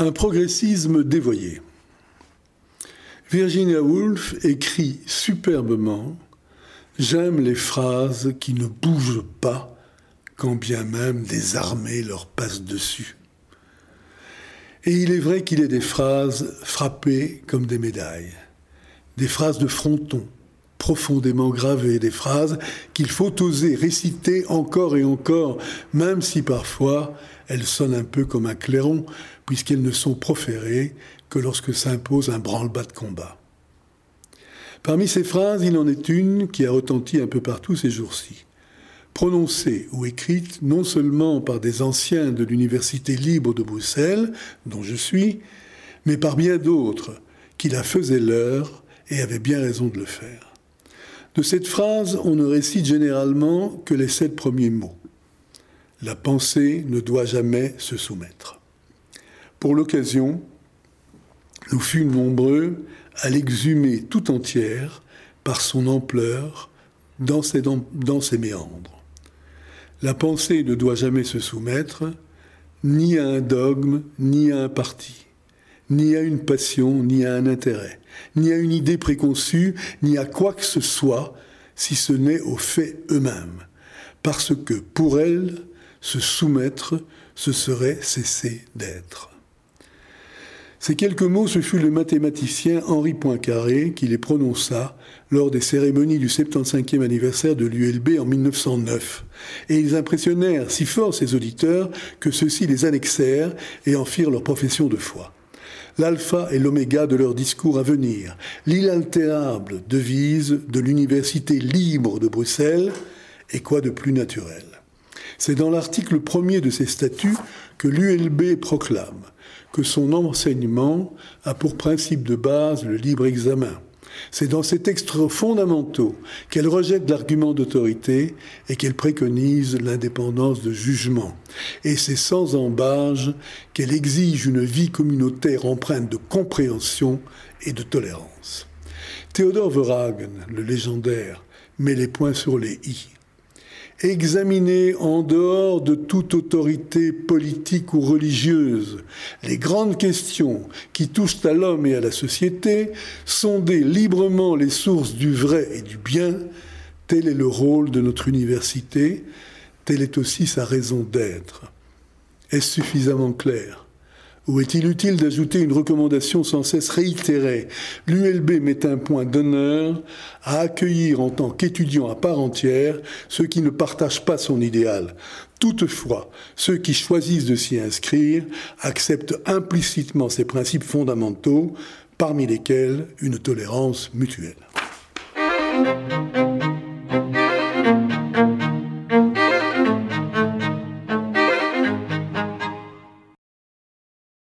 Un progressisme dévoyé. Virginia Woolf écrit superbement J'aime les phrases qui ne bougent pas, quand bien même des armées leur passent dessus. Et il est vrai qu'il est des phrases frappées comme des médailles, des phrases de fronton, profondément gravées, des phrases qu'il faut oser réciter encore et encore, même si parfois elles sonnent un peu comme un clairon, puisqu'elles ne sont proférées que lorsque s'impose un branle-bas de combat. Parmi ces phrases, il en est une qui a retenti un peu partout ces jours-ci prononcée ou écrite non seulement par des anciens de l'Université libre de Bruxelles, dont je suis, mais par bien d'autres qui la faisaient leur et avaient bien raison de le faire. De cette phrase, on ne récite généralement que les sept premiers mots. La pensée ne doit jamais se soumettre. Pour l'occasion, nous fûmes nombreux à l'exhumer tout entière par son ampleur dans ses, méandres. La pensée ne doit jamais se soumettre ni à un dogme, ni à un parti, ni à une passion, ni à un intérêt, ni à une idée préconçue, ni à quoi que ce soit, si ce n'est aux faits eux-mêmes. Parce que pour elle, se soumettre, ce serait cesser d'être. Ces quelques mots, ce fut le mathématicien Henri Poincaré qui les prononça lors des cérémonies du 75e anniversaire de l'ULB en 1909. Et ils impressionnèrent si fort ses auditeurs que ceux-ci les annexèrent et en firent leur profession de foi. L'alpha et l'oméga de leur discours à venir, l'inaltérable devise de l'Université libre de Bruxelles, et quoi de plus naturel? C'est dans l'article premier de ces statuts que l'ULB proclame que son enseignement a pour principe de base le libre examen. C'est dans ces textes fondamentaux qu'elle rejette l'argument d'autorité et qu'elle préconise l'indépendance de jugement. Et c'est sans embâge qu'elle exige une vie communautaire empreinte de compréhension et de tolérance. Théodore Verhagen, le légendaire, met les points sur les i examiner en dehors de toute autorité politique ou religieuse les grandes questions qui touchent à l'homme et à la société, sonder librement les sources du vrai et du bien, tel est le rôle de notre université, telle est aussi sa raison d'être. Est-ce suffisamment clair? Ou est-il utile d'ajouter une recommandation sans cesse réitérée? L'ULB met un point d'honneur à accueillir en tant qu'étudiant à part entière ceux qui ne partagent pas son idéal. Toutefois, ceux qui choisissent de s'y inscrire acceptent implicitement ces principes fondamentaux, parmi lesquels une tolérance mutuelle.